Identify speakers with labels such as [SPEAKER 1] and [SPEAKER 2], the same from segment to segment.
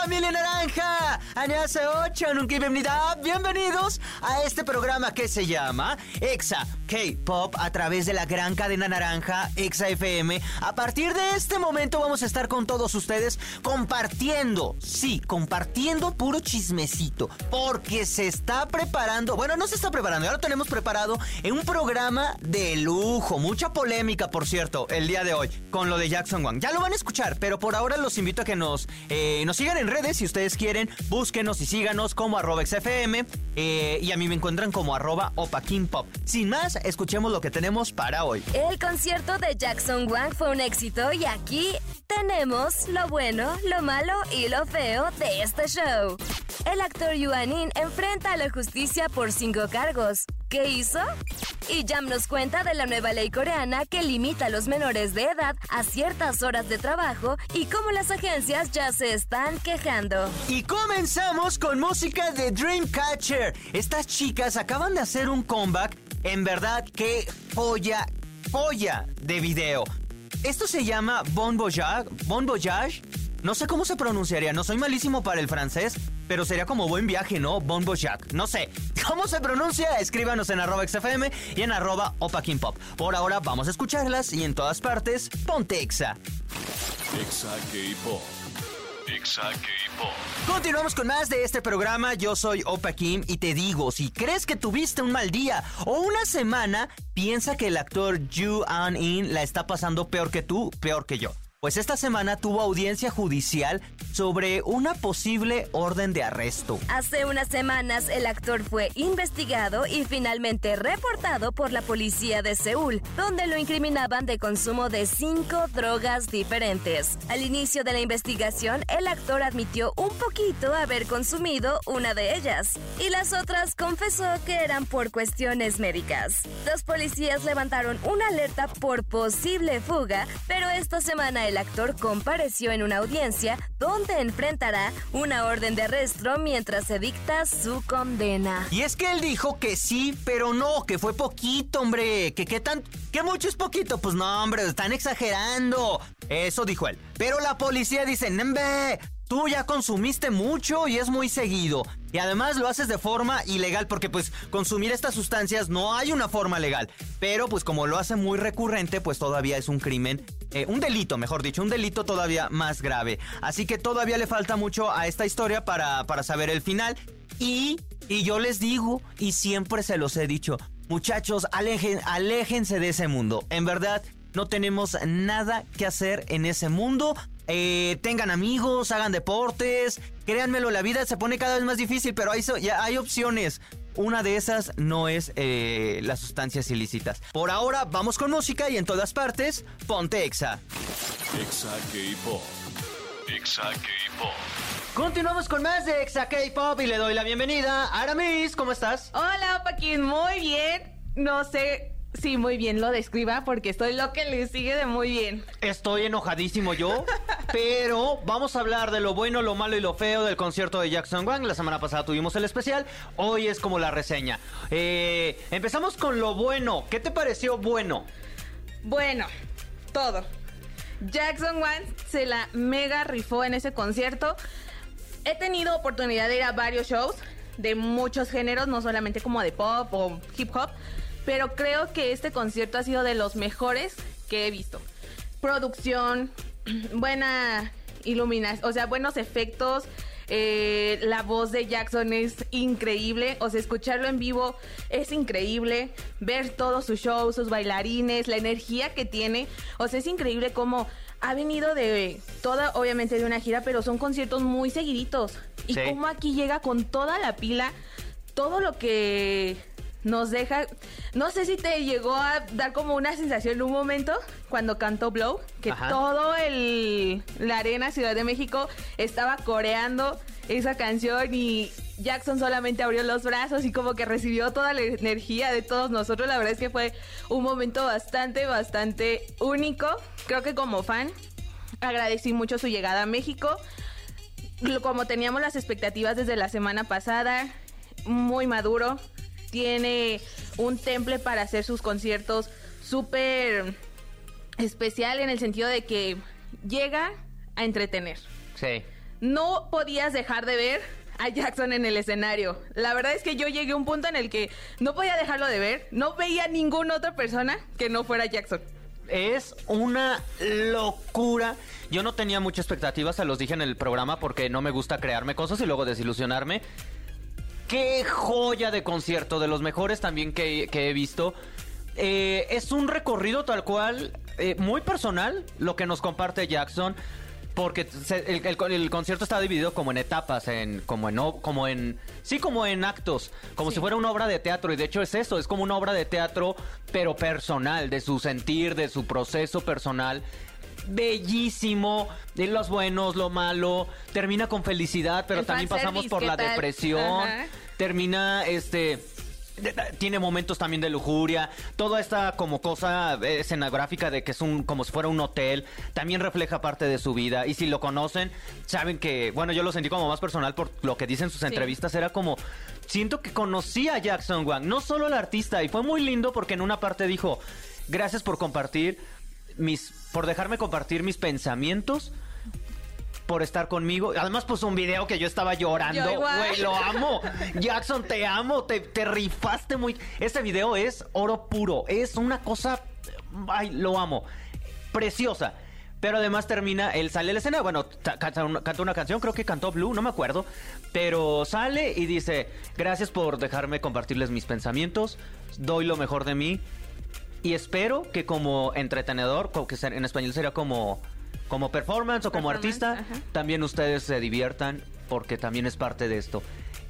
[SPEAKER 1] ¡Familia Naranja! hace 8 nunca Bienvenidos a este programa que se llama Exa K-Pop a través de la gran cadena naranja Exa FM. A partir de este momento vamos a estar con todos ustedes compartiendo, sí, compartiendo puro chismecito, porque se está preparando, bueno, no se está preparando, ya lo tenemos preparado en un programa de lujo, mucha polémica, por cierto, el día de hoy, con lo de Jackson Wang. Ya lo van a escuchar, pero por ahora los invito a que nos, eh, nos sigan en redes si ustedes quieren, búsquenos y síganos como arroba XFM eh, y a mí me encuentran como arroba Pop. Sin más, escuchemos lo que tenemos para hoy.
[SPEAKER 2] El concierto de Jackson Wang fue un éxito y aquí tenemos lo bueno, lo malo y lo feo de este show. El actor Yuan In enfrenta a la justicia por cinco cargos. ¿Qué hizo? Y Jam nos cuenta de la nueva ley coreana que limita a los menores de edad a ciertas horas de trabajo y cómo las agencias ya se están quejando.
[SPEAKER 1] Y comenzamos con música de Dreamcatcher. Estas chicas acaban de hacer un comeback. En verdad, qué joya, joya de video. Esto se llama Bon Voyage. Bon Voyage. No sé cómo se pronunciaría, no soy malísimo para el francés, pero sería como buen viaje, ¿no? Bon voyage. No sé. ¿Cómo se pronuncia? Escríbanos en arroba XFM y en arroba Pop. Por ahora vamos a escucharlas y en todas partes, ponte Exa.
[SPEAKER 3] Exa K-Pop. Exa K-Pop.
[SPEAKER 1] Continuamos con más de este programa. Yo soy Opa Kim y te digo, si crees que tuviste un mal día o una semana, piensa que el actor Ju An In la está pasando peor que tú, peor que yo. Pues esta semana tuvo audiencia judicial sobre una posible orden de arresto.
[SPEAKER 2] Hace unas semanas el actor fue investigado y finalmente reportado por la policía de Seúl, donde lo incriminaban de consumo de cinco drogas diferentes. Al inicio de la investigación, el actor admitió un poquito haber consumido una de ellas y las otras confesó que eran por cuestiones médicas. Los policías levantaron una alerta por posible fuga, pero esta semana el actor compareció en una audiencia donde enfrentará una orden de arresto mientras se dicta su condena.
[SPEAKER 1] Y es que él dijo que sí, pero no, que fue poquito, hombre. Que qué tan. que mucho es poquito. Pues no, hombre, están exagerando. Eso dijo él. Pero la policía dice, Nembe, tú ya consumiste mucho y es muy seguido. Y además lo haces de forma ilegal porque pues consumir estas sustancias no hay una forma legal. Pero pues como lo hace muy recurrente pues todavía es un crimen, eh, un delito mejor dicho, un delito todavía más grave. Así que todavía le falta mucho a esta historia para, para saber el final. Y, y yo les digo, y siempre se los he dicho, muchachos, alejen, aléjense de ese mundo. En verdad, no tenemos nada que hacer en ese mundo. Eh, tengan amigos, hagan deportes. Créanmelo, la vida se pone cada vez más difícil, pero hay, ya hay opciones. Una de esas no es eh, las sustancias ilícitas. Por ahora, vamos con música y en todas partes, ponte Exa.
[SPEAKER 3] Exa K-Pop. Exa K-Pop.
[SPEAKER 1] Continuamos con más de Exa K-Pop y le doy la bienvenida a Aramis. ¿Cómo estás?
[SPEAKER 4] Hola, Paquín. Muy bien. No sé Sí, muy bien lo describa porque estoy lo que le sigue de muy bien.
[SPEAKER 1] Estoy enojadísimo yo, pero vamos a hablar de lo bueno, lo malo y lo feo del concierto de Jackson Wang. La semana pasada tuvimos el especial, hoy es como la reseña. Eh, empezamos con lo bueno. ¿Qué te pareció bueno?
[SPEAKER 4] Bueno, todo. Jackson Wang se la mega rifó en ese concierto. He tenido oportunidad de ir a varios shows de muchos géneros, no solamente como de pop o hip hop pero creo que este concierto ha sido de los mejores que he visto. Producción, buena iluminación, o sea, buenos efectos. Eh, la voz de Jackson es increíble, o sea, escucharlo en vivo es increíble, ver todos sus shows, sus bailarines, la energía que tiene, o sea, es increíble cómo ha venido de toda, obviamente de una gira, pero son conciertos muy seguiditos, y cómo aquí llega con toda la pila, todo lo que nos deja, no sé si te llegó a dar como una sensación en un momento cuando cantó Blow, que todo el la arena Ciudad de México estaba coreando esa canción y Jackson solamente abrió los brazos y como que recibió toda la energía de todos nosotros. La verdad es que fue un momento bastante, bastante único. Creo que como fan agradecí mucho su llegada a México. Como teníamos las expectativas desde la semana pasada, muy maduro, tiene un temple para hacer sus conciertos súper especial en el sentido de que llega a entretener.
[SPEAKER 1] Sí.
[SPEAKER 4] No podías dejar de ver a Jackson en el escenario. La verdad es que yo llegué a un punto en el que no podía dejarlo de ver, no veía ninguna otra persona que no fuera Jackson.
[SPEAKER 1] Es una locura. Yo no tenía muchas expectativas, se los dije en el programa porque no me gusta crearme cosas y luego desilusionarme. Qué joya de concierto, de los mejores también que, que he visto. Eh, es un recorrido tal cual, eh, muy personal, lo que nos comparte Jackson. Porque se- el, el- el concierto está dividido como en etapas, en, como en, como en, sí, como en actos, como
[SPEAKER 4] Sí.
[SPEAKER 1] si fuera una obra de teatro. Y de hecho es eso, es como una obra de teatro, pero personal, de su sentir, de su proceso personal. Bellísimo, de los buenos, lo malo, termina con felicidad, pero
[SPEAKER 4] El
[SPEAKER 1] también pasamos por
[SPEAKER 4] ¿qué
[SPEAKER 1] la
[SPEAKER 4] tal?
[SPEAKER 1] depresión,
[SPEAKER 4] Ajá.
[SPEAKER 1] termina este tiene momentos también de lujuria, toda esta como cosa eh, escenográfica de que es un como si fuera un hotel, también refleja parte de su vida y si lo conocen, saben que, bueno, yo lo sentí como más personal por lo que dicen sus entrevistas, era como siento que conocí a Jackson Wang, no solo el artista y fue muy lindo porque en una parte dijo, "Gracias por compartir mis por dejarme compartir mis pensamientos." por estar conmigo. Además puso un video que yo estaba llorando. Güey, lo amo. Jackson, te amo. Te, te rifaste muy... Este video es oro puro. Es una cosa... Ay, lo amo. Preciosa. Pero además termina, él sale a la escena, bueno, ta- canta una, canta una canción, creo que cantó Blue, no me acuerdo, pero sale y dice, gracias por dejarme compartirles mis pensamientos, doy lo mejor de mí y espero que como entretenedor, que en español sería como, como performance o como
[SPEAKER 4] Performance,
[SPEAKER 1] artista,
[SPEAKER 4] ajá.
[SPEAKER 1] también ustedes se diviertan porque también es parte de esto.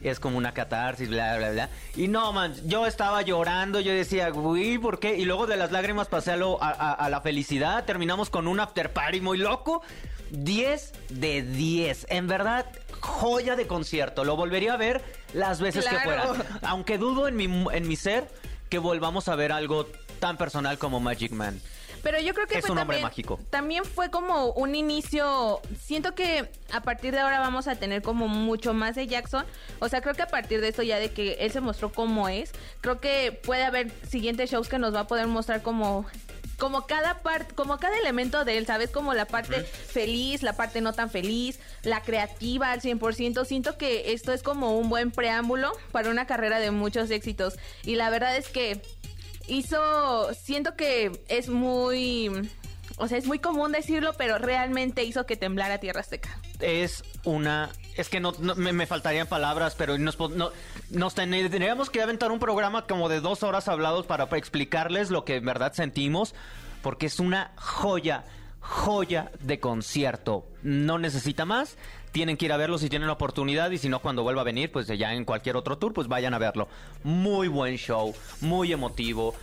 [SPEAKER 1] Es como una catarsis, bla, bla, bla. Y no, man, yo estaba llorando, yo decía, güey, ¿por qué? Y luego de las lágrimas pasé a, lo- a- a- a la felicidad, terminamos con un after party muy loco. 10 de 10. En verdad, joya de concierto. Lo volvería a ver las veces que fuera. Aunque dudo en mi, en mi ser que volvamos a ver algo tan personal como Magic Man.
[SPEAKER 4] Pero yo creo que
[SPEAKER 1] Es
[SPEAKER 4] fue
[SPEAKER 1] un hombre
[SPEAKER 4] también,
[SPEAKER 1] mágico.
[SPEAKER 4] También fue como un inicio. Siento que a partir de ahora vamos a tener como mucho más de Jackson. O sea, creo que a partir de esto ya de que él se mostró como es, creo que puede haber siguientes shows que nos va a poder mostrar como como cada parte, como cada elemento de él, ¿sabes? Como la parte feliz, la parte no tan feliz, la creativa al 100%. Siento que esto es como un buen preámbulo para una carrera de muchos éxitos. Y la verdad es que hizo, siento que es muy, o sea, es muy común decirlo, pero realmente hizo que temblara Tierra Azteca.
[SPEAKER 1] Es una... Es que no, me, faltarían palabras, pero nos, no- nos tendríamos que aventar un programa como de dos horas hablados para explicarles lo que en verdad sentimos, porque es una joya, joya de concierto. No necesita más. Tienen que ir a verlo si tienen la oportunidad y si no cuando vuelva a venir, pues ya en cualquier otro tour, pues vayan a verlo. Muy buen show, muy emotivo,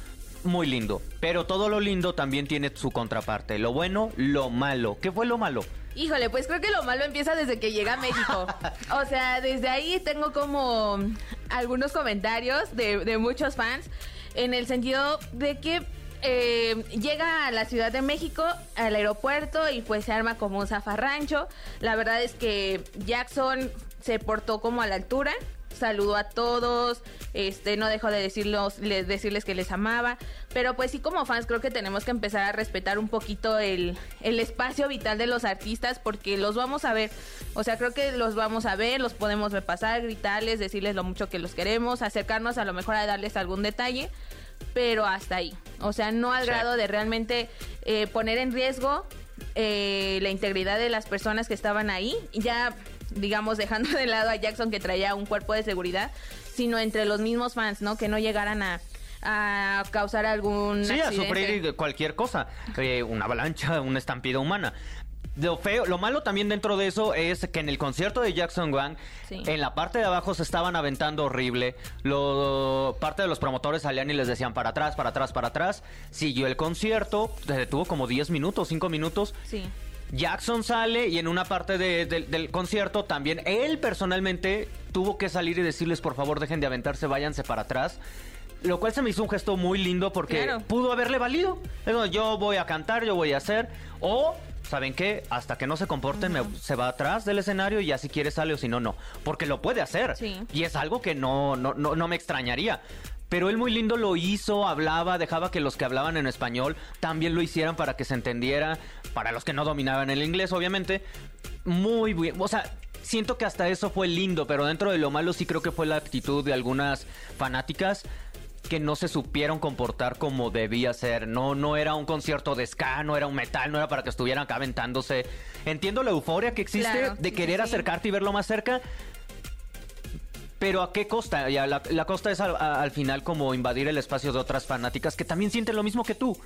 [SPEAKER 1] muy lindo. Pero todo lo lindo también tiene su contraparte. Lo bueno, lo malo. ¿Qué fue lo malo?
[SPEAKER 4] Híjole, pues creo que lo malo empieza desde que llega a México. O sea, desde ahí tengo como algunos comentarios de, de muchos fans en el sentido de que eh, llega a la Ciudad de México, al aeropuerto y pues se arma como un zafarrancho. La verdad es que Jackson se portó como a la altura. Saludó a todos, este, no dejó de decirlos, le- decirles que les amaba, pero pues sí como fans creo que tenemos que empezar a respetar un poquito el, el espacio vital de los artistas porque los vamos a ver, o sea creo que los vamos a ver, los podemos ver pasar, gritarles, decirles lo mucho que los queremos, acercarnos a lo mejor a darles algún detalle, pero hasta ahí, o sea no al
[SPEAKER 1] Sí.
[SPEAKER 4] grado de realmente eh, poner en riesgo eh, la integridad de las personas que estaban ahí, ya digamos dejando de lado a Jackson que traía un cuerpo de seguridad, sino entre los mismos fans, ¿no? Que no llegaran a, a causar algún
[SPEAKER 1] Sí, a sufrir cualquier cosa, eh, una avalancha, una estampida humana. Lo feo, lo malo también dentro de eso es que en el concierto de Jackson Wang,
[SPEAKER 4] Sí.
[SPEAKER 1] en la parte de abajo se estaban aventando horrible. Lo, parte de los promotores salían y les decían para atrás, para atrás, para atrás. Siguió el concierto, se detuvo como 10 minutos, 5 minutos.
[SPEAKER 4] Sí.
[SPEAKER 1] Jackson sale y en una parte de- de- del concierto también él personalmente tuvo que salir y decirles por favor dejen de aventarse, váyanse para atrás. Lo cual se me hizo un gesto muy lindo porque
[SPEAKER 4] Claro.
[SPEAKER 1] pudo haberle valido. Yo voy a cantar, yo voy a hacer. O, ¿saben qué? Hasta que no se comporten, me- se va atrás del escenario y ya si quiere sale o si no, no. Porque lo puede hacer.
[SPEAKER 4] Sí.
[SPEAKER 1] Y es algo que no, no, no, no me extrañaría. Pero él muy lindo lo hizo, hablaba, dejaba que los que hablaban en español también lo hicieran para que se entendiera, para los que no dominaban el inglés, obviamente. Muy bien, o sea, siento que hasta eso fue lindo, pero dentro de lo malo sí creo que fue la actitud de algunas fanáticas que no se supieron comportar como debía ser. No, no era un concierto de ska, no era un metal, no era para que estuvieran acá aventándose. Entiendo la euforia que existe
[SPEAKER 4] Claro,
[SPEAKER 1] de querer
[SPEAKER 4] sí.
[SPEAKER 1] acercarte y verlo más cerca, pero ¿a qué costa? Ya, la, la costa es al, a- al final como invadir el espacio de otras fanáticas que también sienten lo mismo que tú.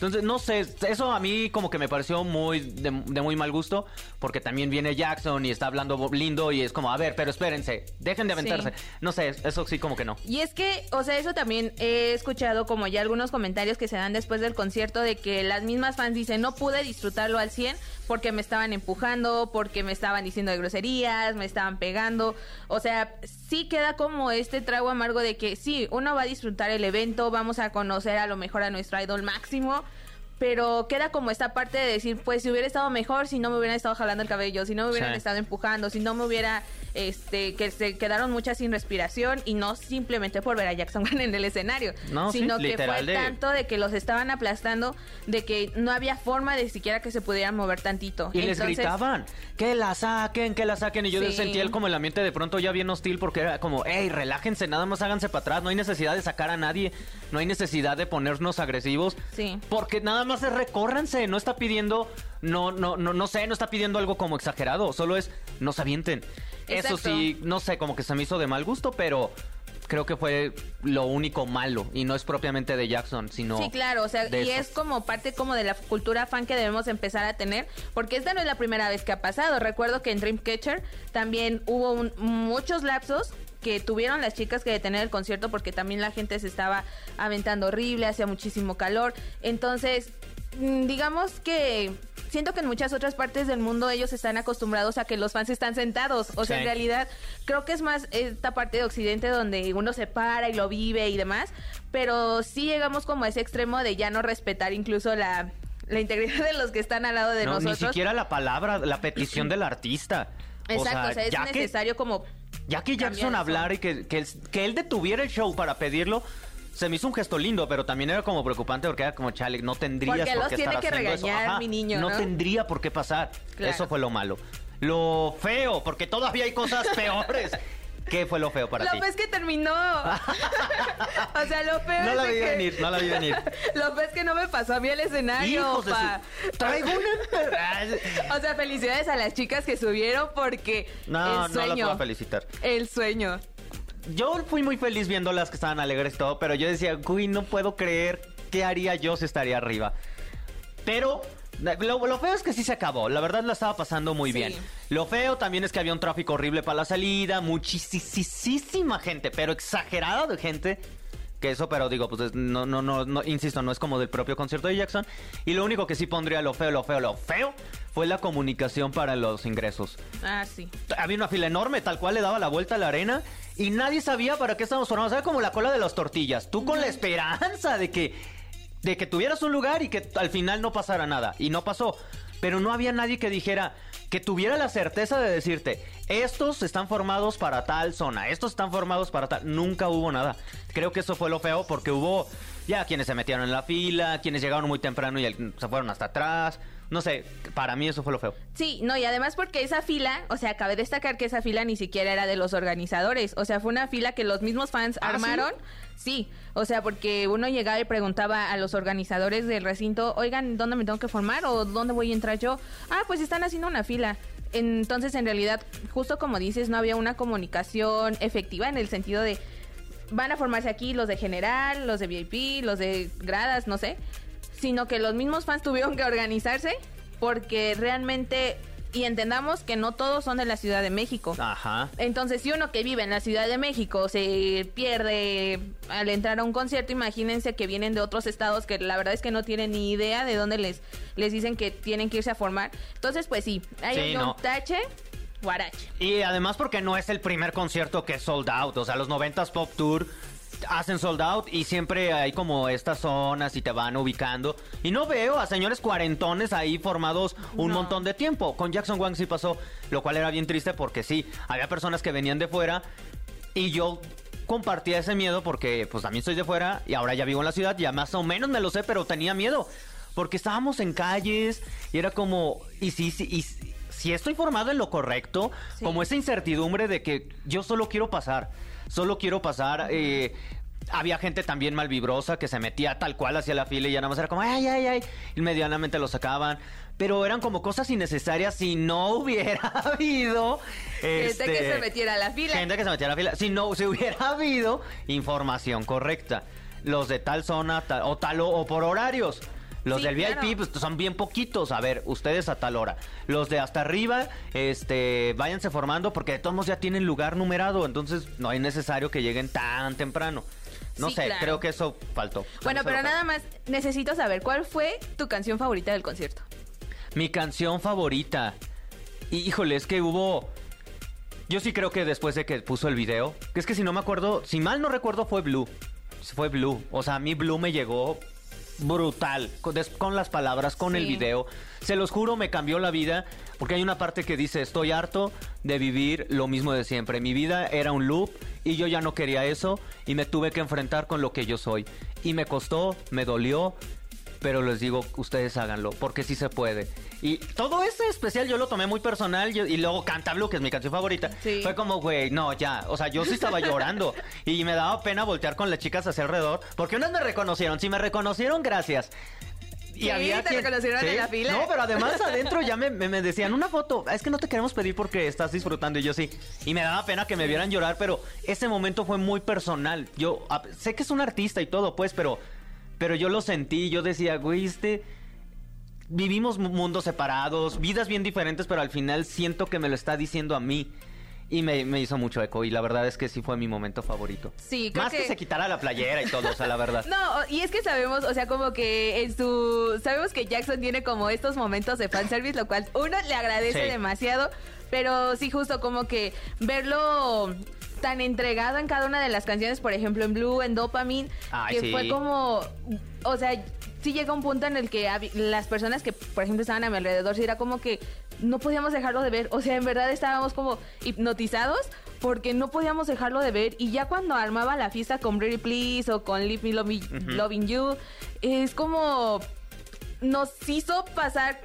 [SPEAKER 1] Entonces, no sé, eso a mí como que me pareció muy de, de muy mal gusto, porque también viene Jackson y está hablando lindo y es como, a ver, pero espérense, dejen de aventarse.
[SPEAKER 4] Sí.
[SPEAKER 1] No sé, eso sí como que no.
[SPEAKER 4] Y es que, o sea, eso también he escuchado como ya algunos comentarios que se dan después del concierto de que las mismas fans dicen, no pude disfrutarlo al 100 porque me estaban empujando, porque me estaban diciendo de groserías, me estaban pegando. O sea, sí queda como este trago amargo de que sí, uno va a disfrutar el evento, vamos a conocer a lo mejor a nuestro idol máximo. Pero queda como esta parte de decir, pues si hubiera estado mejor, si no me hubieran estado jalando el cabello, si no me hubieran
[SPEAKER 1] Sí.
[SPEAKER 4] estado empujando, si no me hubiera, este, que se quedaron muchas sin respiración y no simplemente por ver a Jackson en el escenario,
[SPEAKER 1] No, sí,
[SPEAKER 4] sino que
[SPEAKER 1] literal
[SPEAKER 4] fue
[SPEAKER 1] de-
[SPEAKER 4] tanto de que los estaban aplastando, de que no había forma de siquiera que se pudieran mover tantito.
[SPEAKER 1] Y les gritaban, que la saquen, que la saquen. Y yo
[SPEAKER 4] Sí.
[SPEAKER 1] sentía el, como el ambiente de pronto ya bien hostil porque era como, hey, relájense, nada más háganse para atrás. No hay necesidad de sacar a nadie. No hay necesidad de ponernos agresivos.
[SPEAKER 4] Sí.
[SPEAKER 1] Porque nada más es recórranse. No está pidiendo, no, no, no, no sé, no está pidiendo algo como exagerado. Solo es, no se avienten. Eso sí, no sé, como que se me hizo de mal gusto, pero creo que fue lo único malo. Y no es propiamente de Jackson, sino.
[SPEAKER 4] Sí, claro, o sea, y es como parte como de la cultura fan que debemos empezar a tener, porque esta no es la primera vez que ha pasado. Recuerdo que en Dreamcatcher también hubo un- muchos lapsos que tuvieron las chicas que detener el concierto porque también la gente se estaba aventando horrible, hacía muchísimo calor. Entonces, mm, digamos que siento que en muchas otras partes del mundo ellos están acostumbrados a que los fans están sentados. O sea,
[SPEAKER 1] Sí.
[SPEAKER 4] en realidad creo que es más esta parte de Occidente donde uno se para y lo vive y demás. Pero sí llegamos como a ese extremo de ya no respetar incluso la, la integridad de los que están al lado de
[SPEAKER 1] No,
[SPEAKER 4] nosotros.
[SPEAKER 1] ni siquiera la palabra, la petición del artista.
[SPEAKER 4] Exacto, o sea, es
[SPEAKER 1] que-
[SPEAKER 4] necesario como...
[SPEAKER 1] Ya que
[SPEAKER 4] cambiar
[SPEAKER 1] Jackson
[SPEAKER 4] eso.
[SPEAKER 1] hablara y que, que, que él detuviera el show para pedirlo, se me hizo un gesto lindo, pero también era como preocupante porque era como, chale, no tendrías
[SPEAKER 4] Porque
[SPEAKER 1] por
[SPEAKER 4] los
[SPEAKER 1] qué
[SPEAKER 4] tiene
[SPEAKER 1] estar
[SPEAKER 4] que
[SPEAKER 1] haciendo eso".
[SPEAKER 4] regañar,
[SPEAKER 1] Ajá,
[SPEAKER 4] mi niño, ¿no?
[SPEAKER 1] tendría por qué pasar.
[SPEAKER 4] Claro.
[SPEAKER 1] Eso fue lo malo. Lo feo, porque todavía hay cosas peores. ¿Qué fue lo feo para
[SPEAKER 4] Lo
[SPEAKER 1] ti?
[SPEAKER 4] ves que terminó. o sea, lo peor
[SPEAKER 1] No la
[SPEAKER 4] es
[SPEAKER 1] vi
[SPEAKER 4] que-
[SPEAKER 1] venir, no la vi venir.
[SPEAKER 4] Lo peor es que no me pasó a mí el escenario,
[SPEAKER 1] Hijos de
[SPEAKER 4] pa.
[SPEAKER 1] su... Traigo una...
[SPEAKER 4] O sea, felicidades a las chicas que subieron porque
[SPEAKER 1] No,
[SPEAKER 4] el
[SPEAKER 1] no
[SPEAKER 4] sueño.
[SPEAKER 1] voy a felicitar.
[SPEAKER 4] el sueño.
[SPEAKER 1] Yo fui muy feliz viendo las que estaban alegres y todo, pero yo decía, uy, no puedo creer qué haría yo si estaría arriba. Pero lo, lo feo es que sí se acabó. La verdad la estaba pasando muy
[SPEAKER 4] Sí.
[SPEAKER 1] bien. Lo feo también es que había un tráfico horrible para la salida, muchísima gente, pero exagerada de gente. Que eso, pero digo, pues es- no, no, no, no, insisto, no es como del propio concierto de Jackson. Y lo único que sí pondría lo feo, lo feo, lo feo, fue la comunicación para los ingresos
[SPEAKER 4] Ah, sí.
[SPEAKER 1] había una fila enorme, tal cual le daba la vuelta a la arena y nadie sabía para qué estábamos formados. Era como la cola de las tortillas. Tú con la esperanza de que, de que tuvieras un lugar y que al final no pasara nada. Y no pasó. Pero no había nadie que dijera, que tuviera la certeza de decirte, estos están formados para tal zona, estos están formados para tal. Nunca hubo nada. Creo que eso fue lo feo porque hubo ya quienes se metieron en la fila, quienes llegaron muy temprano y se fueron hasta atrás. No sé, para mí eso fue lo feo.
[SPEAKER 4] Sí, no, y además porque esa fila, o sea, cabe destacar que esa fila ni siquiera era de los organizadores, o sea, fue una fila que los mismos fans
[SPEAKER 1] ¿Ah,
[SPEAKER 4] armaron. Sí, o sea, porque uno llegaba y preguntaba a los organizadores del recinto, oigan, ¿dónde me tengo que formar o dónde voy a entrar yo? Ah, pues están haciendo una fila. Entonces, en realidad, justo como dices, no había una comunicación efectiva en el sentido de van a formarse aquí los de general, los de VIP, los de gradas, no sé, sino que los mismos fans tuvieron que organizarse porque realmente y entendamos que no todos son de la Ciudad de México.
[SPEAKER 1] Ajá.
[SPEAKER 4] Entonces, si uno que vive en la Ciudad de México se pierde al entrar a un concierto, imagínense que vienen de otros estados que la verdad es que no tienen ni idea de dónde les, les dicen que tienen que irse a formar. Entonces, pues sí, hay
[SPEAKER 1] Sí,
[SPEAKER 4] un
[SPEAKER 1] no.
[SPEAKER 4] tache, guarache.
[SPEAKER 1] Y además porque no es el primer concierto que es sold out. O sea, los 90s Pop Tour hacen sold out y siempre hay como estas zonas y te van ubicando. Y no veo a señores cuarentones ahí formados un
[SPEAKER 4] No.
[SPEAKER 1] montón de tiempo. Con Jackson Wang sí pasó, lo cual era bien triste porque sí, había personas que venían de fuera y yo compartía ese miedo porque pues también soy de fuera y ahora ya vivo en la ciudad, ya más o menos me lo sé, pero tenía miedo. Porque estábamos en calles y era como, y sí, sí, y si- estoy formado en lo correcto,
[SPEAKER 4] Sí.
[SPEAKER 1] como esa incertidumbre de que yo solo quiero pasar, solo quiero pasar. eh, había gente también malvibrosa que se metía tal cual hacia la fila y ya nada más era como, ay, ay, ay, y medianamente lo sacaban. Pero eran como cosas innecesarias si no hubiera habido...
[SPEAKER 4] Gente
[SPEAKER 1] este,
[SPEAKER 4] que se metiera a la fila.
[SPEAKER 1] Gente que se metiera a la fila. Si no, si hubiera habido información correcta. Los de tal zona tal- o tal o, o por horarios. Los
[SPEAKER 4] Sí,
[SPEAKER 1] del VIP
[SPEAKER 4] claro.
[SPEAKER 1] pues, son bien poquitos. A ver, ustedes a tal hora. Los de hasta arriba, este, váyanse formando porque de todos modos ya tienen lugar numerado. Entonces no es necesario que lleguen tan temprano. No
[SPEAKER 4] Sí,
[SPEAKER 1] sé,
[SPEAKER 4] claro.
[SPEAKER 1] creo que eso faltó.
[SPEAKER 4] Bueno, pero nada más necesito saber cuál fue tu canción favorita del concierto.
[SPEAKER 1] Mi canción favorita. Híjole, es que hubo. Yo sí creo que después de que puso el video. Que es que si no me acuerdo, si mal no recuerdo, fue Blue. Fue Blue. O sea, a mí Blue me llegó brutal. Con, des- con las palabras, con el video. Se los juro, me cambió la vida. Porque hay una parte que dice: Estoy harto de vivir lo mismo de siempre. Mi vida era un loop y yo ya no quería eso. Y me tuve que enfrentar con lo que yo soy. Y me costó, me dolió. Pero les digo, ustedes háganlo, porque sí se puede. Y todo ese especial yo lo tomé muy personal yo- y luego Canta Blue, que es mi canción favorita.
[SPEAKER 4] Sí.
[SPEAKER 1] Fue como, güey, no, ya. O sea, yo sí estaba llorando y me daba pena voltear con las chicas hacia alrededor, porque unas me reconocieron. Si me reconocieron, gracias. Y
[SPEAKER 4] Sí,
[SPEAKER 1] había
[SPEAKER 4] te
[SPEAKER 1] quien-
[SPEAKER 4] reconocieron en la fila.
[SPEAKER 1] No, pero además adentro ya me, me- me decían una foto. Es que no te queremos pedir porque estás disfrutando y yo sí. Y me daba pena que me vieran llorar, pero ese momento fue muy personal. Yo a- sé que es un artista y todo, pues, pero, pero yo lo sentí. Yo decía, güey, este. Vivimos mu- mundos separados, vidas bien diferentes, pero al final siento que me lo está diciendo a mí. Y me, me hizo mucho eco. Y la verdad es que sí fue mi momento favorito.
[SPEAKER 4] Sí, creo
[SPEAKER 1] Más que...
[SPEAKER 4] que-
[SPEAKER 1] se quitara la playera y todo, o sea, la verdad.
[SPEAKER 4] No, y es que sabemos, o sea, como que en su... Sabemos que Jackson tiene como estos momentos de fanservice, lo cual uno le agradece
[SPEAKER 1] Sí.
[SPEAKER 4] demasiado, pero sí justo como que verlo tan entregado en cada una de las canciones, por ejemplo en Blue, en Dopamine,
[SPEAKER 1] Ay,
[SPEAKER 4] que
[SPEAKER 1] sí.
[SPEAKER 4] fue como, o sea, sí llega un punto en el que las personas que, por ejemplo, estaban a mi alrededor, sí era como que no podíamos dejarlo de ver, o sea, en verdad estábamos como hipnotizados porque no podíamos dejarlo de ver. Y ya cuando armaba la fiesta con Pretty Please o con Leave Me Loving, Loving You, es como nos hizo pasar,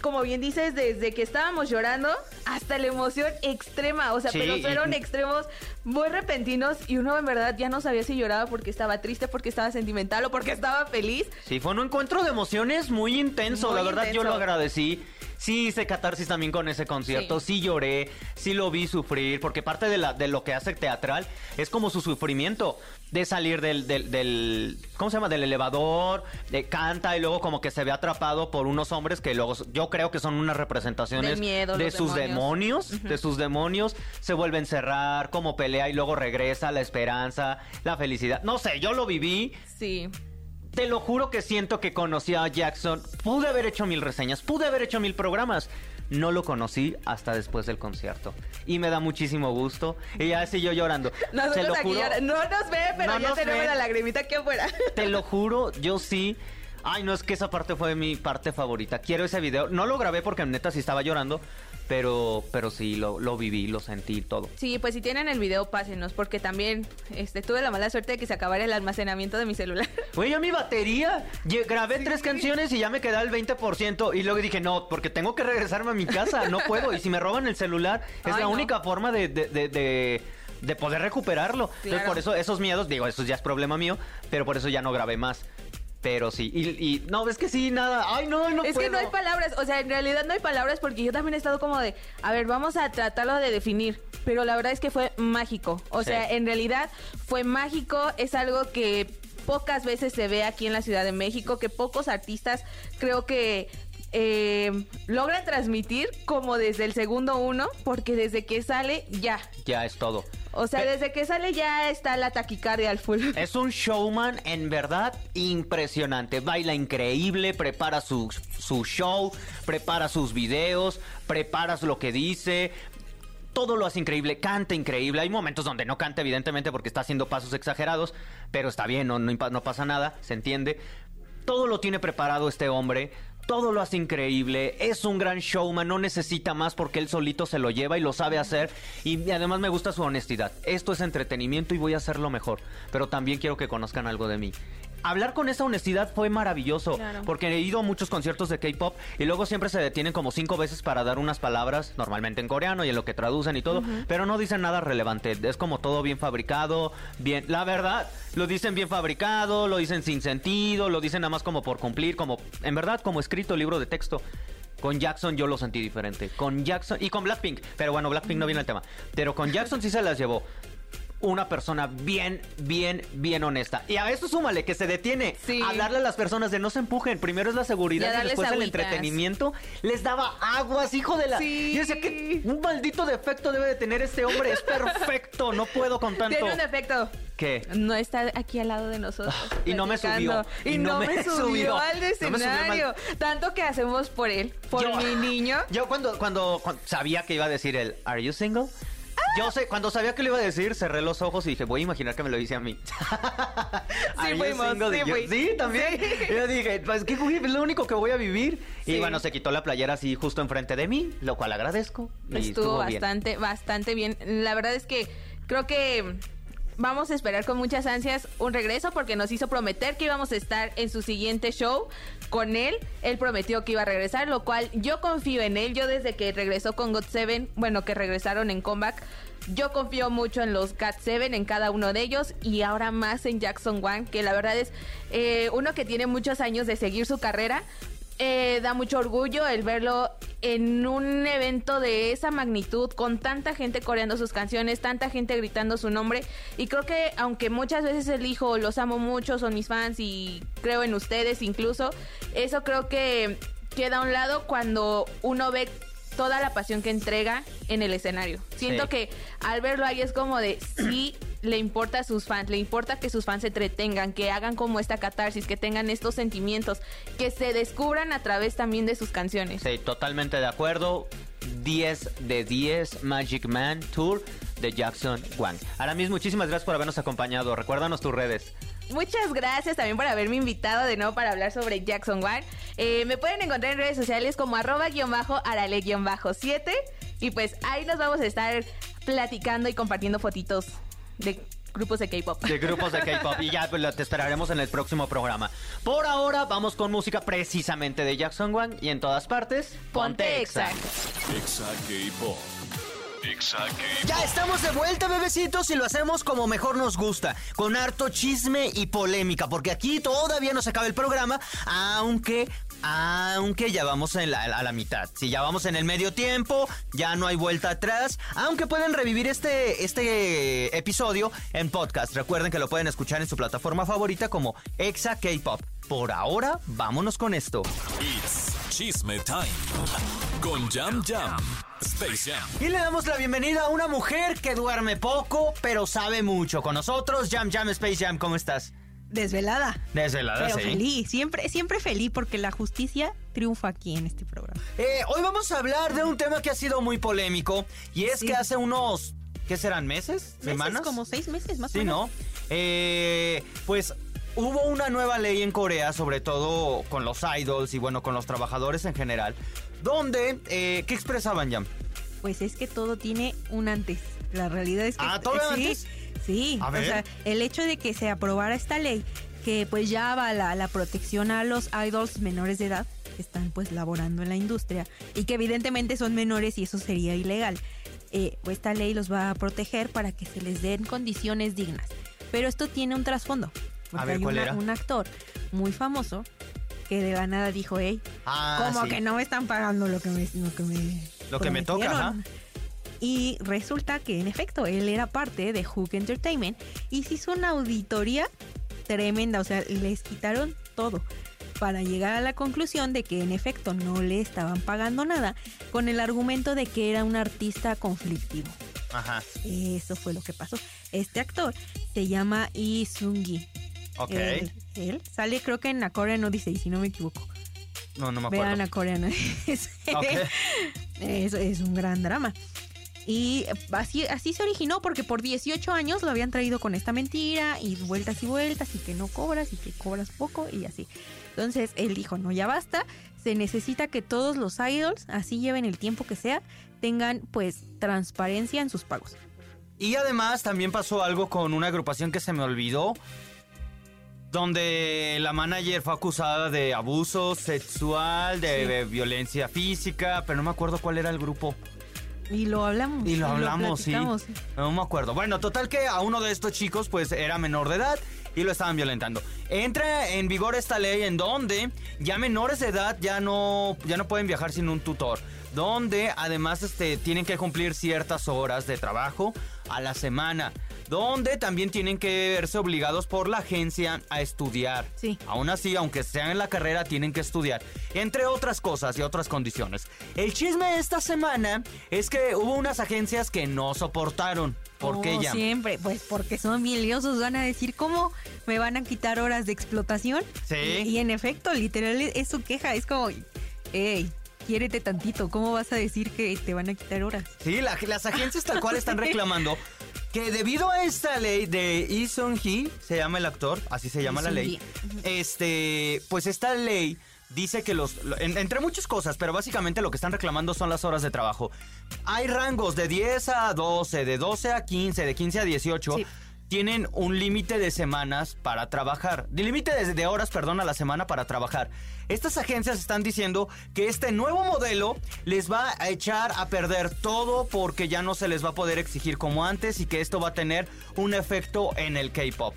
[SPEAKER 4] como bien dices, desde que estábamos llorando hasta la emoción extrema. O sea,
[SPEAKER 1] Sí,
[SPEAKER 4] pero
[SPEAKER 1] y-
[SPEAKER 4] fueron extremos muy repentinos y uno en verdad ya no sabía si lloraba porque estaba triste, porque estaba sentimental o porque estaba feliz.
[SPEAKER 1] Sí, fue un encuentro de emociones muy intenso.
[SPEAKER 4] Muy
[SPEAKER 1] la verdad, yo lo agradecí. Sí hice catarsis también con ese concierto. Sí. lloré, sí lo vi sufrir, porque parte de, la, de lo que hace teatral es como su sufrimiento de salir del, del, del- ¿cómo se llama? Del elevador, de canta y luego como que se ve atrapado por unos hombres que luego yo creo que son unas representaciones
[SPEAKER 4] Del miedo,
[SPEAKER 1] de
[SPEAKER 4] los
[SPEAKER 1] sus
[SPEAKER 4] demonios.
[SPEAKER 1] demonios, de sus demonios, se vuelve a encerrar, como pelea y luego regresa la esperanza, la felicidad. No sé, yo lo viví.
[SPEAKER 4] Sí.
[SPEAKER 1] Te lo juro que siento que conocí a Jackson. Pude haber hecho mil reseñas, pude haber hecho mil programas. No lo conocí hasta después del concierto. Y me da muchísimo gusto. Y ya yo llorando. Te lo juro,
[SPEAKER 4] no nos ve, pero
[SPEAKER 1] No
[SPEAKER 4] ya tenemos
[SPEAKER 1] ve.
[SPEAKER 4] la lagrimita aquí afuera.
[SPEAKER 1] te lo juro, yo sí. Ay, no, es que esa parte fue mi parte favorita. Quiero ese video. No lo grabé porque neta sí estaba llorando. Pero, pero sí, lo, lo viví, lo sentí todo.
[SPEAKER 4] Sí, pues si tienen el video, pásenos, porque también este, tuve la mala suerte de que se acabara el almacenamiento de mi celular.
[SPEAKER 1] Oye, mi batería. Grabé tres canciones y ya me quedaba el 20%. Y luego dije, no, porque tengo que regresarme a mi casa. No puedo. Y si me roban el celular, es
[SPEAKER 4] Ay,
[SPEAKER 1] la
[SPEAKER 4] no.
[SPEAKER 1] única forma de, de, de- de- de poder recuperarlo. Entonces, por eso, esos miedos, digo, eso ya es problema mío. Pero por eso ya no grabé más. Pero sí. Y, y- no, es que sí, nada. Ay, no, no
[SPEAKER 4] es
[SPEAKER 1] puedo.
[SPEAKER 4] que no hay palabras, o sea, en realidad no hay palabras porque yo también he estado como de, a ver, vamos a tratarlo de definir, pero la verdad es que fue mágico, o
[SPEAKER 1] Sí.
[SPEAKER 4] sea, en realidad fue mágico, es algo que pocas veces se ve aquí en la Ciudad de México, que pocos artistas creo que eh, logran transmitir como desde el segundo uno, porque desde que sale ya.
[SPEAKER 1] Ya es todo.
[SPEAKER 4] O sea, desde que sale ya está la taquicardia al full.
[SPEAKER 1] Es un showman en verdad impresionante. Baila increíble, prepara su, su show, prepara sus videos, prepara lo que dice. Todo lo hace increíble, canta increíble. Hay momentos donde no canta, evidentemente, porque está haciendo pasos exagerados, pero está bien, no, no, no pasa nada, se entiende. Todo lo tiene preparado este hombre todo lo hace increíble, es un gran showman, no necesita más porque él solito se lo lleva y lo sabe hacer. Y además me gusta su honestidad. Esto es entretenimiento y voy a hacerlo mejor, pero también quiero que conozcan algo de mí hablar con esa honestidad fue maravilloso. Porque he ido a muchos conciertos de K-pop y luego siempre se detienen como cinco veces para dar unas palabras, normalmente en coreano y en lo que traducen y todo, pero no dicen nada relevante. Es como todo bien fabricado, bien. La verdad, lo dicen bien fabricado, lo dicen sin sentido, lo dicen nada más como por cumplir, como en verdad, como escrito libro de texto. Con Jackson yo lo sentí diferente. Con Jackson y con Blackpink. Pero bueno, Blackpink no viene el tema. Pero con Jackson sí se las llevó una persona bien, bien, bien honesta. Y a eso súmale que se detiene a hablarle a las personas de no se empujen. Primero es la seguridad y, después el entretenimiento. Les daba aguas, hijo de la. Sí. Yo decía que un maldito defecto debe de tener este hombre. Es perfecto, no puedo con tanto.
[SPEAKER 4] Tiene un defecto.
[SPEAKER 1] ¿Qué?
[SPEAKER 4] No está aquí al lado de nosotros.
[SPEAKER 1] y no me subió.
[SPEAKER 4] Y, no, me, subió, al escenario. Tanto que hacemos por él, por mi niño.
[SPEAKER 1] Yo cuando, cuando, cuando sabía que iba a decir el ¿Are you single? Yo sé, cuando sabía que lo iba a decir, cerré los ojos y dije, voy a imaginar que me lo dice a mí.
[SPEAKER 4] sí, fuimos, sí,
[SPEAKER 1] sí, también. yo dije, pues qué es lo único que voy a vivir. Y bueno, se quitó la playera así justo enfrente de mí, lo cual agradezco.
[SPEAKER 4] estuvo, bastante, bastante bien. La verdad es que creo que vamos a esperar con muchas ansias un regreso porque nos hizo prometer que íbamos a estar en su siguiente show con él. Él prometió que iba a regresar, lo cual yo confío en él. Yo desde que regresó con God 7, bueno, que regresaron en comeback, yo confío mucho en los God 7, en cada uno de ellos y ahora más en Jackson Wang, que la verdad es eh, uno que tiene muchos años de seguir su carrera, eh, da mucho orgullo el verlo en un evento de esa magnitud, con tanta gente coreando sus canciones, tanta gente gritando su nombre. Y creo que aunque muchas veces el hijo los amo mucho, son mis fans y creo en ustedes incluso, eso creo que queda a un lado cuando uno ve toda la pasión que entrega en el escenario. Siento que al verlo ahí es como de sí le importa a sus fans, le importa que sus fans se entretengan, que hagan como esta catarsis, que tengan estos sentimientos, que se descubran a través también de sus canciones.
[SPEAKER 1] Sí, totalmente de acuerdo. 10 de 10 Magic Man Tour de Jackson Wang. Aramis, muchísimas gracias por habernos acompañado. Recuérdanos tus redes.
[SPEAKER 4] Muchas gracias también por haberme invitado de nuevo para hablar sobre Jackson Wang. Eh, me pueden encontrar en redes sociales como arroba-arale-7 y pues ahí nos vamos a estar platicando y compartiendo fotitos de grupos de K-pop.
[SPEAKER 1] De grupos de K-pop. y ya pues, te esperaremos en el próximo programa. Por ahora, vamos con música precisamente de Jackson Wang y en todas partes,
[SPEAKER 4] ponte Exa.
[SPEAKER 3] Exa K-pop.
[SPEAKER 1] Ya estamos de vuelta, bebecitos, y lo hacemos como mejor nos gusta, con harto chisme y polémica, porque aquí todavía no se acaba el programa, aunque aunque ya vamos a la mitad. Si ya vamos en el medio tiempo, ya no hay vuelta atrás. Aunque pueden revivir este, este episodio en podcast. Recuerden que lo pueden escuchar en su plataforma favorita como Exa K-Pop. Por ahora, vámonos con esto.
[SPEAKER 3] It's Chisme Time. Con Jam Jam. Space Jam.
[SPEAKER 1] Y le damos la bienvenida a una mujer que duerme poco, pero sabe mucho. Con nosotros, Jam Jam Space Jam, ¿cómo estás?
[SPEAKER 5] Desvelada.
[SPEAKER 1] Desvelada,
[SPEAKER 5] pero feliz, siempre, siempre feliz porque la justicia triunfa aquí en este programa.
[SPEAKER 1] Eh, hoy vamos a hablar de un tema que ha sido muy polémico y es que hace unos, ¿qué serán? ¿Meses? ¿Semanas?
[SPEAKER 5] como seis meses más o
[SPEAKER 1] menos. Sí, ¿no? Eh, pues hubo una nueva ley en Corea, sobre todo con los idols y bueno, con los trabajadores en general, donde, eh, ¿qué expresaban ya?
[SPEAKER 5] Pues es que todo tiene un antes. La realidad es que...
[SPEAKER 1] Ah, ¿todo sí, antes?
[SPEAKER 5] Sí, o sea, el hecho de que se aprobara esta ley, que pues ya va la, la protección a los idols menores de edad, que están pues laborando en la industria, y que evidentemente son menores y eso sería ilegal. Eh, pues esta ley los va a proteger para que se les den condiciones dignas. Pero esto tiene un trasfondo. Porque hay un actor muy famoso que de la nada dijo, hey, ah, como que no me están pagando lo que me, lo que me,
[SPEAKER 1] lo que me toca.
[SPEAKER 5] Y resulta que en efecto él era parte de Hook Entertainment y se hizo una auditoría tremenda, o sea, les quitaron todo. para llegar a la conclusión de que en efecto no le estaban pagando nada con el argumento de que era un artista conflictivo.
[SPEAKER 1] Ajá.
[SPEAKER 5] Eso fue lo que pasó. Este actor se llama Lee Sung-gi.
[SPEAKER 1] Ok.
[SPEAKER 5] Él, él sale creo que en A Korean Odyssey, si no me equivoco.
[SPEAKER 1] No, no me acuerdo.
[SPEAKER 5] Vean A Korean Odyssey.
[SPEAKER 1] Ok.
[SPEAKER 5] es, es un gran drama. Y así, así se originó porque por 18 años lo habían traído con esta mentira y vueltas y vueltas y que no cobras y que cobras poco y así. Entonces él dijo, no, ya basta, se necesita que todos los idols, así lleven el tiempo que sea, tengan pues transparencia en sus pagos.
[SPEAKER 1] Y además también pasó algo con una agrupación que se me olvidó, donde la manager fue acusada de abuso sexual, de,
[SPEAKER 5] Sí.
[SPEAKER 1] de violencia física, pero no me acuerdo cuál era el grupo.
[SPEAKER 5] Y lo hablamos.
[SPEAKER 1] Y lo hablamos, sí. No me acuerdo. Bueno, total que a uno de estos chicos pues era menor de edad y lo estaban violentando. Entra en vigor esta ley en donde ya menores de edad ya no, ya no pueden viajar sin un tutor. Donde además este, tienen que cumplir ciertas horas de trabajo a la semana. Donde también tienen que verse obligados por la agencia a estudiar.
[SPEAKER 5] Sí.
[SPEAKER 1] Aún así, aunque sean en la carrera, tienen que estudiar. Entre otras cosas y otras condiciones. El chisme de esta semana es que hubo unas agencias que no soportaron. ¿Por qué
[SPEAKER 5] Como
[SPEAKER 1] ya?
[SPEAKER 5] siempre, pues porque son miliosos, van a decir, ¿cómo me van a quitar horas de explotación?
[SPEAKER 1] Sí.
[SPEAKER 5] Y, y en efecto, literal, es su queja, es como, hey, quiérete tantito, ¿cómo vas a decir que te van a quitar horas?
[SPEAKER 1] Sí, la- las agencias tal cual están reclamando que debido a esta ley de Lee Sung-hee, se llama el actor, así se llama la ley, este, pues esta ley dice que los, lo- en- entre muchas cosas, pero básicamente lo que están reclamando son las horas de trabajo. Hay rangos de 10 a 12, de 12 a 15, de 15 a 18.
[SPEAKER 5] Sí.
[SPEAKER 1] Tienen un límite de semanas para trabajar, de límite de, horas, perdón, a la semana para trabajar. Estas agencias están diciendo que este nuevo modelo les va a echar a perder todo porque ya no se les va a poder exigir como antes y que esto va a tener un efecto en el K-pop.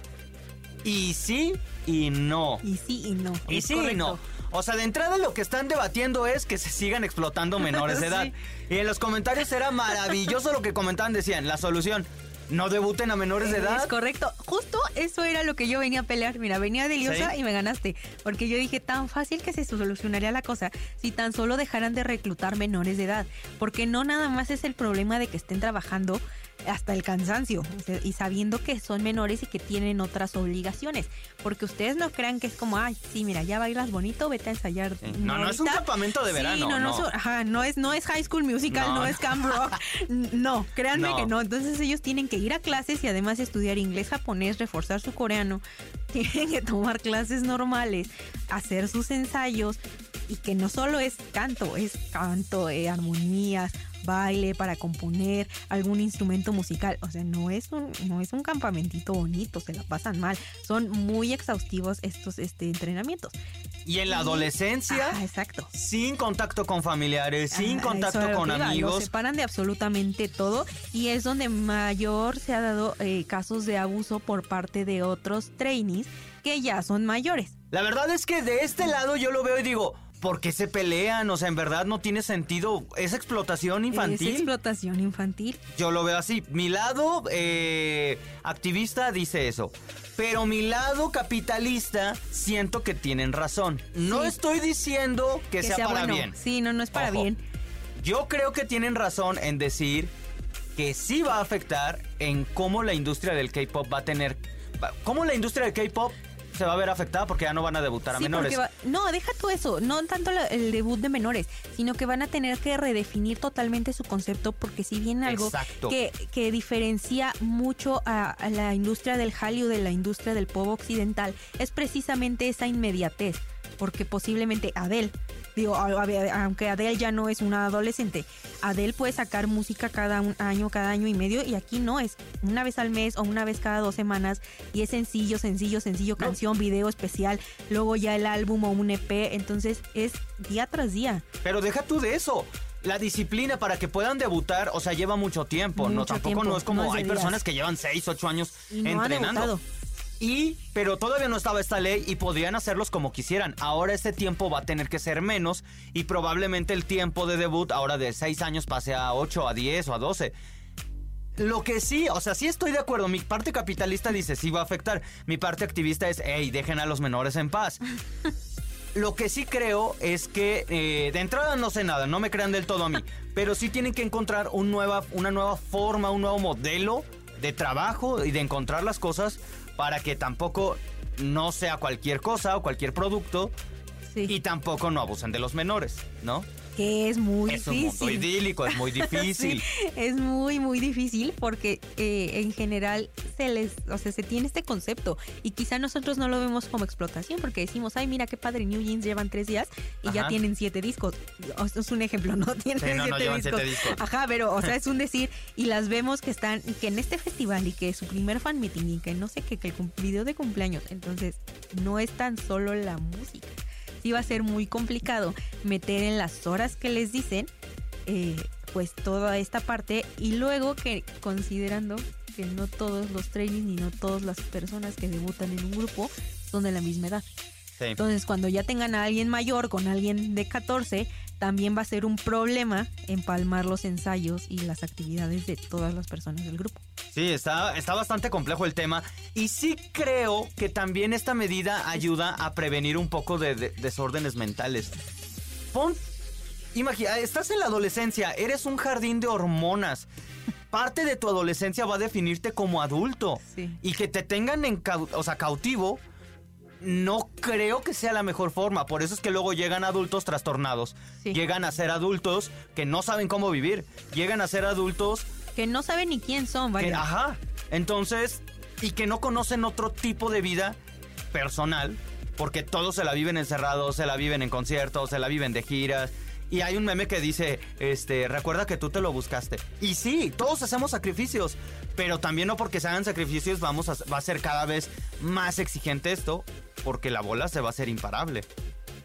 [SPEAKER 1] Y sí y no.
[SPEAKER 5] Y sí y no.
[SPEAKER 1] Y
[SPEAKER 5] es
[SPEAKER 1] sí y no. O sea, de entrada lo que están debatiendo es que se sigan explotando menores de edad.
[SPEAKER 5] Sí.
[SPEAKER 1] Y en los comentarios era maravilloso lo que comentaban. Decían, la solución, no debuten a menores de edad.
[SPEAKER 5] Es correcto. Justo eso era lo que yo venía a pelear. Mira, venía de Liosa
[SPEAKER 1] ¿Sí?
[SPEAKER 5] y me ganaste. Porque yo dije, tan fácil que se solucionaría la cosa si tan solo dejaran de reclutar menores de edad. Porque no nada más es el problema de que estén trabajando hasta el cansancio y sabiendo que son menores y que tienen otras obligaciones. Porque ustedes no crean que es como, ay, sí, mira, ya bailas bonito, vete a ensayar.
[SPEAKER 1] Sí. No, no es un
[SPEAKER 5] ahorita".
[SPEAKER 1] campamento de
[SPEAKER 5] Sí,
[SPEAKER 1] verano,
[SPEAKER 5] no, no,
[SPEAKER 1] no.
[SPEAKER 5] es- ajá, no es, no es High School Musical,
[SPEAKER 1] No,
[SPEAKER 5] es Camp Rock. No, créanme que no. Entonces ellos tienen que ir a clases y además estudiar inglés, japonés, reforzar su coreano. Tienen que tomar clases normales, hacer sus ensayos y que no solo es canto, es canto, eh, armonías, baile para componer algún instrumento musical. O sea, no es un, no es un campamentito bonito, se la pasan mal. Son muy exhaustivos estos este, entrenamientos.
[SPEAKER 1] Y en la adolescencia,
[SPEAKER 5] Ah, exacto.
[SPEAKER 1] sin contacto con familiares, sin contacto con
[SPEAKER 5] Los
[SPEAKER 1] amigos.
[SPEAKER 5] separan de absolutamente todo y es donde mayor se ha dado eh, casos de abuso por parte de otros trainees que ya son mayores.
[SPEAKER 1] La verdad es que de este lado yo lo veo y digo, ¿por qué se pelean? O sea, en verdad no tiene sentido. ¿Es explotación infantil?
[SPEAKER 5] Es explotación infantil.
[SPEAKER 1] Yo lo veo así. Mi lado eh, activista dice eso. Pero mi lado capitalista siento que tienen razón. No
[SPEAKER 5] Sí.
[SPEAKER 1] estoy diciendo que, sea, para
[SPEAKER 5] bueno.
[SPEAKER 1] bien.
[SPEAKER 5] Sí, no, no es para
[SPEAKER 1] Ojo.
[SPEAKER 5] bien.
[SPEAKER 1] Yo creo que tienen razón en decir que sí va a afectar en cómo la industria del K-pop va a tener. cómo la industria del K-pop se va a ver afectada porque ya no van a debutar a
[SPEAKER 5] Sí,
[SPEAKER 1] menores.
[SPEAKER 5] va- no, deja tú eso, no tanto la- el debut de menores, sino que van a tener que redefinir totalmente su concepto porque si bien algo que, que diferencia mucho a, a la industria del Hallyu de la industria del pop occidental es precisamente esa inmediatez, porque posiblemente Adele, digo, aunque Adele ya no es una adolescente, Adele puede sacar música cada un año, cada año y medio y aquí no es una vez al mes o una vez cada dos semanas y es sencillo, sencillo, sencillo,
[SPEAKER 1] No.
[SPEAKER 5] canción, video especial, luego ya el álbum o un EP, entonces es día tras día.
[SPEAKER 1] Pero deja tú de eso. La disciplina para que puedan debutar, o sea, lleva mucho tiempo. no, tampoco
[SPEAKER 5] tiempo,
[SPEAKER 1] no es como
[SPEAKER 5] no es de
[SPEAKER 1] hay
[SPEAKER 5] días.
[SPEAKER 1] personas que llevan 6, 8 años
[SPEAKER 5] Y no
[SPEAKER 1] entrenando. Y, pero todavía no estaba esta ley y podrían hacerlos como quisieran. Ahora este tiempo va a tener que ser menos y probablemente el tiempo de debut ahora de 6 años pase a 8, a 10 o a 12. Lo que sí, o sea, sí estoy de acuerdo. Mi parte capitalista dice sí va a afectar. Mi parte activista es, hey, dejen a los menores en paz. lo que sí creo es que eh, de entrada no sé nada, no me crean del todo a mí, pero sí tienen que encontrar un nueva, una nueva forma, un nuevo modelo de trabajo y de encontrar las cosas para que tampoco no sea cualquier cosa o cualquier producto
[SPEAKER 5] Sí.
[SPEAKER 1] y tampoco no abusen de los menores, ¿no?
[SPEAKER 5] Que es muy
[SPEAKER 1] es un
[SPEAKER 5] difícil.
[SPEAKER 1] mundo idílico, es muy difícil.
[SPEAKER 5] Sí, es muy, muy difícil porque eh, en general se les, o sea, se tiene este concepto y quizá nosotros no lo vemos como explotación porque decimos, ay, mira qué padre, New Jeans llevan tres días y ya tienen siete discos. Esto es un ejemplo, no tienen
[SPEAKER 1] Sí, no, no
[SPEAKER 5] siete, discos.
[SPEAKER 1] siete discos.
[SPEAKER 5] Ajá, pero, o sea, es un decir y las vemos que están, que en este festival y que su primer fan meeting y que no sé qué, que el video de cumpleaños, entonces no es tan solo la música. Sí va a ser muy complicado meter en las horas que les dicen eh, pues toda esta parte y luego que considerando que no todos los trainings ni no todas las personas que debutan en un grupo son de la misma edad.
[SPEAKER 1] Sí.
[SPEAKER 5] Entonces cuando ya tengan a alguien mayor con alguien de 14, también va a ser un problema empalmar los ensayos y las actividades de todas las personas del grupo.
[SPEAKER 1] Sí, está, está bastante complejo el tema. Y sí creo que también esta medida ayuda a prevenir un poco de, de- desórdenes mentales. Pon. Imagina, estás en la adolescencia, eres un jardín de hormonas. Parte de tu adolescencia va a definirte como adulto.
[SPEAKER 5] Sí.
[SPEAKER 1] Y que te tengan en o sea, cautivo, no creo que sea la mejor forma. Por eso es que luego llegan adultos trastornados.
[SPEAKER 5] Sí.
[SPEAKER 1] Llegan a ser adultos que no saben cómo vivir. Llegan a ser adultos
[SPEAKER 5] Que no saben ni quién son, vaya.
[SPEAKER 1] que- ajá. Entonces, y que no conocen otro tipo de vida personal, porque todos se la viven encerrados, se la viven en conciertos, se la viven de giras. Y hay un meme que dice, este, recuerda que tú te lo buscaste. Y sí, todos hacemos sacrificios, pero también no porque se hagan sacrificios vamos a, va a ser cada vez más exigente esto, porque la bola se va a hacer imparable.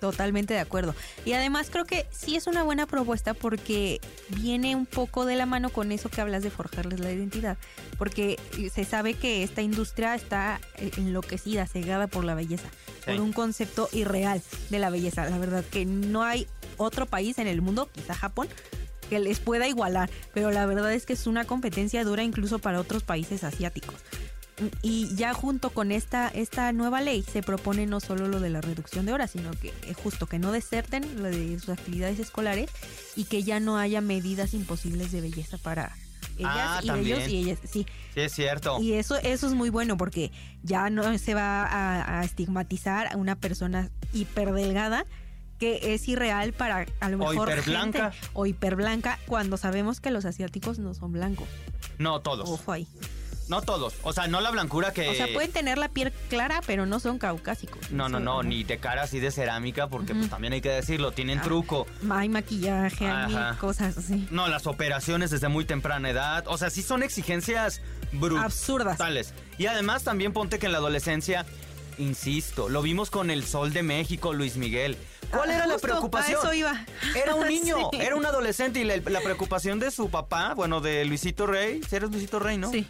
[SPEAKER 5] Totalmente de acuerdo. Y además creo que sí es una buena propuesta porque viene un poco de la mano con eso que hablas de forjarles la identidad. Porque se sabe que esta industria está enloquecida, cegada por la belleza,
[SPEAKER 1] Sí.
[SPEAKER 5] por un concepto irreal de la belleza. La verdad que no hay otro país en el mundo, quizá Japón, que les pueda igualar. Pero la verdad es que es una competencia dura incluso para otros países asiáticos. Y ya junto con esta, esta nueva ley se propone no solo lo de la reducción de horas, sino que es justo que no deserten lo de sus actividades escolares y que ya no haya medidas imposibles de belleza para ellas
[SPEAKER 1] Ah,
[SPEAKER 5] y
[SPEAKER 1] también.
[SPEAKER 5] ellos y ellas. Sí,
[SPEAKER 1] Sí, es cierto.
[SPEAKER 5] y eso, eso es muy bueno porque ya no se va a, a estigmatizar a una persona hiperdelgada que es irreal para a lo
[SPEAKER 1] O
[SPEAKER 5] mejor
[SPEAKER 1] hiperblanca.
[SPEAKER 5] gente- o hiperblanca cuando sabemos que los asiáticos no son blancos.
[SPEAKER 1] No todos.
[SPEAKER 5] Ojo ahí.
[SPEAKER 1] No todos. O sea, no la blancura que...
[SPEAKER 5] O sea, pueden tener la piel clara, pero no son caucásicos.
[SPEAKER 1] No, no, no, ni de cara así de cerámica, porque pues también hay que decirlo, tienen
[SPEAKER 5] Ah.
[SPEAKER 1] truco.
[SPEAKER 5] Hay maquillaje, hay cosas así.
[SPEAKER 1] No, las operaciones desde muy temprana edad. O sea, sí son exigencias brutales.
[SPEAKER 5] Absurdas.
[SPEAKER 1] Y además también ponte que en la adolescencia, insisto, lo vimos con el Sol de México, Luis Miguel. ¿Cuál
[SPEAKER 5] Ah,
[SPEAKER 1] era la preocupación?
[SPEAKER 5] eso iba.
[SPEAKER 1] Era un niño,
[SPEAKER 5] Sí.
[SPEAKER 1] era un adolescente y la, la preocupación de su papá, bueno, de Luisito Rey, si eres Luisito Rey, ¿no?
[SPEAKER 5] Sí,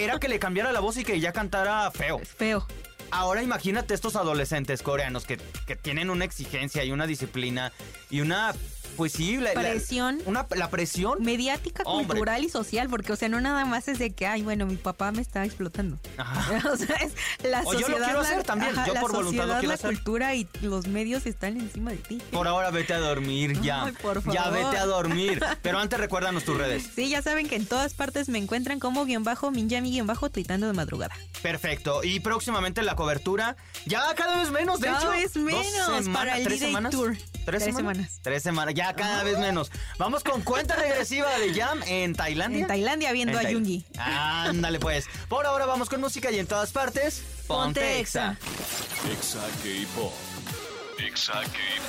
[SPEAKER 1] Era que le cambiara la voz y que ya cantara feo.
[SPEAKER 5] es feo.
[SPEAKER 1] Ahora imagínate estos adolescentes coreanos que, que tienen una exigencia y una disciplina y una, pues sí, la, la-
[SPEAKER 5] Presión.
[SPEAKER 1] una, la presión.
[SPEAKER 5] Mediática,
[SPEAKER 1] Hombre.
[SPEAKER 5] cultural y social, porque, o sea, no nada más es de que, ay, bueno, mi papá me está explotando.
[SPEAKER 1] Ajá.
[SPEAKER 5] O sea, es la
[SPEAKER 1] O yo lo quiero
[SPEAKER 5] la-
[SPEAKER 1] hacer también, yo
[SPEAKER 5] la
[SPEAKER 1] por voluntad lo quiero
[SPEAKER 5] la
[SPEAKER 1] hacer.
[SPEAKER 5] cultura y los medios están encima de ti.
[SPEAKER 1] Por ahora vete a dormir ya.
[SPEAKER 5] Ay, por
[SPEAKER 1] Ya
[SPEAKER 5] favor.
[SPEAKER 1] vete a dormir. Pero antes recuérdanos tus redes.
[SPEAKER 5] Sí, ya saben que en todas partes me encuentran como guion bajo, Minjami guion bajo, tuitando de madrugada.
[SPEAKER 1] Perfecto. Y próximamente la cobertura. Ya cada vez menos, de
[SPEAKER 5] Cada
[SPEAKER 1] hecho.
[SPEAKER 5] vez
[SPEAKER 1] Dos
[SPEAKER 5] menos
[SPEAKER 1] semanas,
[SPEAKER 5] para el
[SPEAKER 1] ¿Tres semanas?
[SPEAKER 5] Tour.
[SPEAKER 1] ¿Tres,
[SPEAKER 5] Tres
[SPEAKER 1] semanas?
[SPEAKER 5] semanas.
[SPEAKER 1] Tres semanas. Ya cada vez menos. Vamos con cuenta regresiva de Jam en Tailandia.
[SPEAKER 5] En Tailandia viendo
[SPEAKER 1] En
[SPEAKER 5] a Yungi.
[SPEAKER 1] Ándale pues. Por ahora vamos con música y en todas partes.
[SPEAKER 5] Ponte Exa.
[SPEAKER 3] Exa K-Pop.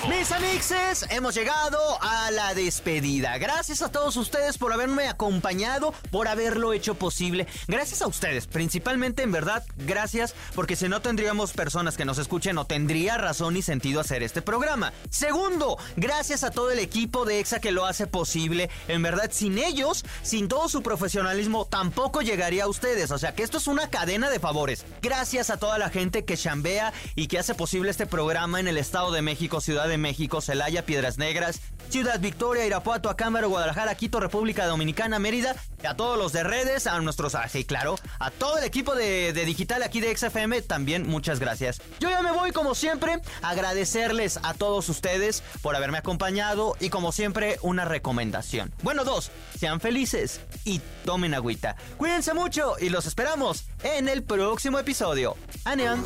[SPEAKER 1] Mis amixes, hemos llegado a la despedida. Gracias a todos ustedes por haberme acompañado, por haberlo hecho posible. Gracias a ustedes, principalmente en verdad, gracias, porque si no tendríamos personas que nos escuchen, no tendría razón ni sentido hacer este programa. Segundo, gracias a todo el equipo de EXA que lo hace posible. En verdad, sin ellos, sin todo su profesionalismo, tampoco llegaría a ustedes. O sea que esto es una cadena de favores. Gracias a toda la gente que chambea y que hace posible este programa en el estado De México, Ciudad de México, Celaya, Piedras Negras, Ciudad Victoria, Irapuato, Acámbaro, Guadalajara, Quito, República Dominicana, Mérida, y a todos los de redes, a nuestros, ah, sí, claro, a todo el equipo de, de digital aquí de XFM, también muchas gracias. Yo ya me voy, como siempre, agradecerles a todos ustedes por haberme acompañado y como siempre, una recomendación. Bueno, dos, sean felices y tomen agüita. Cuídense mucho y los esperamos en el próximo episodio. ¡Anión!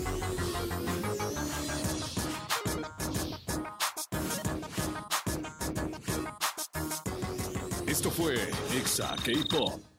[SPEAKER 3] Fue Exa K-Pop.